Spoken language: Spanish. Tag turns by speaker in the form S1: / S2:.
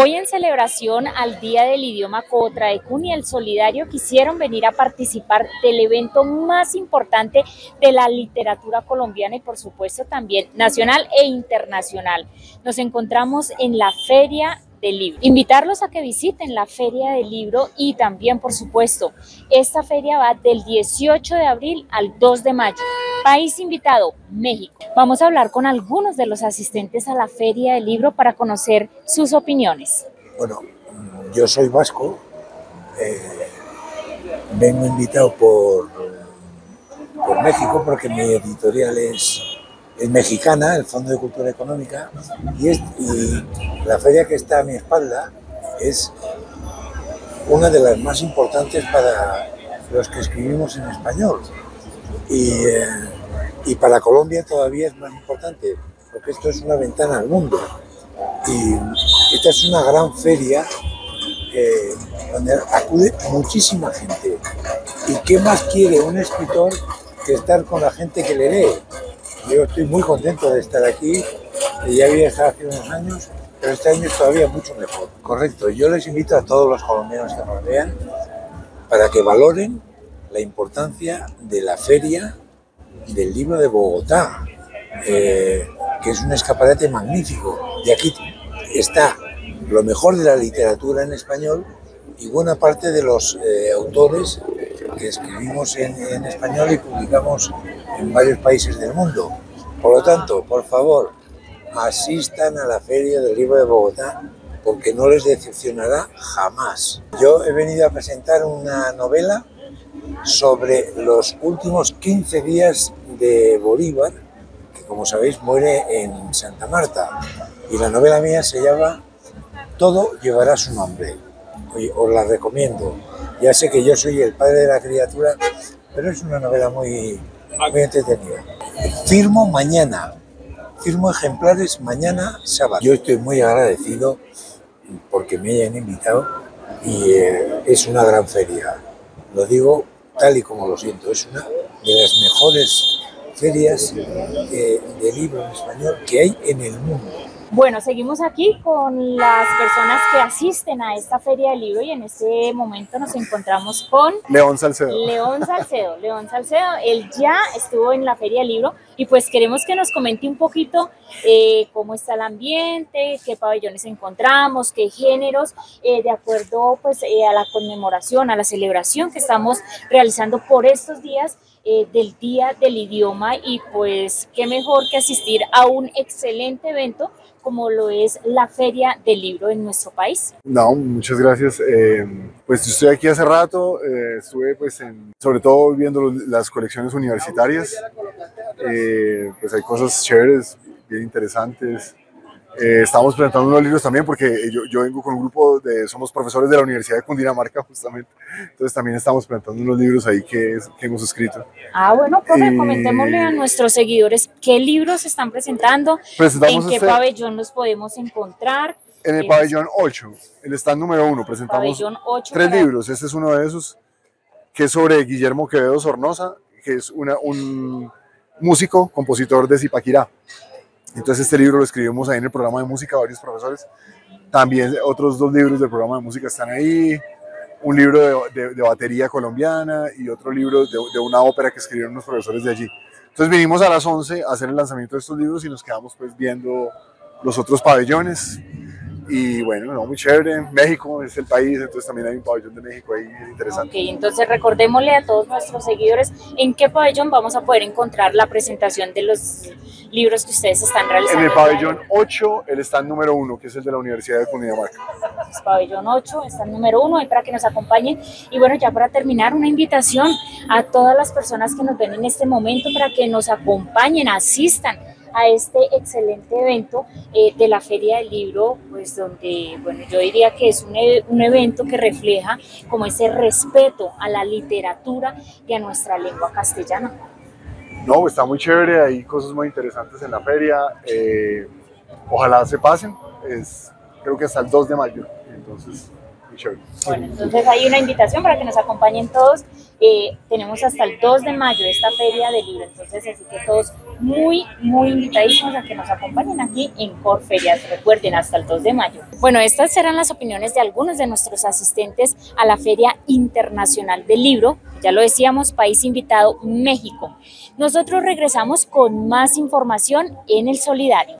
S1: Hoy en celebración al Día del Idioma Cotraecún y el Solidario quisieron venir a participar del evento más importante de la literatura colombiana y por supuesto también nacional e internacional. Nos encontramos en la Feria del libro. Invitarlos a que visiten la Feria del Libro y también, por supuesto, esta feria va del 18 de abril al 2 de mayo. País invitado, México. Vamos a hablar con algunos de los asistentes a la Feria del Libro para conocer sus opiniones.
S2: Bueno, yo soy vasco, eh, vengo invitado por, por México porque mi editorial es, mexicana, el Fondo de Cultura Económica, y la feria que está a mi espalda es una de las más importantes para los que escribimos en español. Y, eh, y para Colombia todavía es más importante, porque esto es una ventana al mundo. Y esta es una gran feria eh, donde acude muchísima gente. ¿Y qué más quiere un escritor que estar con la gente que le lee? Yo estoy muy contento de estar aquí, ya había estado hace unos años, pero este año es todavía mucho mejor. Correcto, yo les invito a todos los colombianos que nos vean para que valoren la importancia de la feria del libro de Bogotá, eh, que es un escaparate magnífico. Y aquí está lo mejor de la literatura en español y buena parte de los eh, autores que escribimos en, en, español y publicamos en varios países del mundo. Por lo tanto, por favor, asistan a la Feria del Libro de Bogotá porque no les decepcionará jamás. Yo he venido a presentar una novela sobre los últimos 15 días de Bolívar, que como sabéis muere en Santa Marta. Y la novela mía se llama Todo llevará su nombre. Os la recomiendo. Ya sé que yo soy el padre de la criatura, pero es una novela muy, muy entretenida. Firmo mañana, firmo ejemplares mañana sábado. Yo estoy muy agradecido porque me hayan invitado y eh, es una gran feria. Lo digo tal y como lo siento, es una de las mejores ferias eh, de libro en español que hay en el mundo.
S1: Bueno, seguimos aquí con las personas que asisten a esta feria del libro y en este momento nos encontramos con
S3: León Salcedo.
S1: León Salcedo, León Salcedo, él ya estuvo en la feria del libro y pues queremos que nos comente un poquito eh, cómo está el ambiente, qué pabellones encontramos, qué géneros, eh, de acuerdo pues eh, a la conmemoración, a la celebración que estamos realizando por estos días eh, del Día del Idioma y pues qué mejor que asistir a un excelente evento como lo es la Feria del Libro en nuestro país.
S3: No, muchas gracias. Eh, pues yo estoy aquí hace rato, eh, estuve pues en, sobre todo viendo las colecciones universitarias, eh, pues hay cosas chéveres, bien interesantes. Eh, estamos presentando unos libros también porque yo, yo, vengo con un grupo de, somos profesores de la Universidad de Cundinamarca justamente, entonces también estamos presentando unos libros ahí que, que hemos escrito.
S1: Ah, bueno, profe, y... comentémosle a nuestros seguidores qué libros están presentando, en qué este... pabellón los podemos encontrar.
S3: En el pabellón 8, el stand número 1, presentamos
S1: 8,
S3: tres para... libros, este es uno de esos, que es sobre Guillermo Quevedo Sornosa, que es una, un músico, compositor de Zipaquirá. Entonces este libro lo escribimos ahí en el programa de música, varios profesores. También otros dos libros del programa de música están ahí. Un libro de, de, de batería colombiana y otro libro de, de, una ópera que escribieron unos profesores de allí. Entonces vinimos a las 11 a hacer el lanzamiento de estos libros y nos quedamos pues viendo los otros pabellones. Y bueno, no, muy chévere. México es el país, entonces también hay un pabellón de México ahí interesante.
S1: Ok, entonces recordémosle a todos nuestros seguidores en qué pabellón vamos a poder encontrar la presentación de los libros que ustedes están realizando.
S3: En el pabellón 8, el stand número 1, que es el de la Universidad de Cundinamarca.
S1: Es pabellón 8, stand número 1, ahí para que nos acompañen. Y bueno, ya para terminar, una invitación a todas las personas que nos ven en este momento para que nos acompañen, asistan a este excelente evento eh, de la Feria del Libro, pues donde, bueno, yo diría que es un, e un, evento que refleja como ese respeto a la literatura y a nuestra lengua castellana.
S3: No, está muy chévere, hay cosas muy interesantes en la feria, eh, ojalá se pasen, es, creo que hasta el 2 de mayo, entonces muy chévere.
S1: Bueno, entonces hay una invitación para que nos acompañen todos, eh, tenemos hasta el 2 de mayo esta Feria del Libro, entonces así que todos muy, muy invitadísimos a que nos acompañen aquí en Corferias. Recuerden, hasta el 2 de mayo. Bueno, estas serán las opiniones de algunos de nuestros asistentes a la Feria Internacional del Libro. Ya lo decíamos, país invitado México. Nosotros regresamos con más información en el Solidario.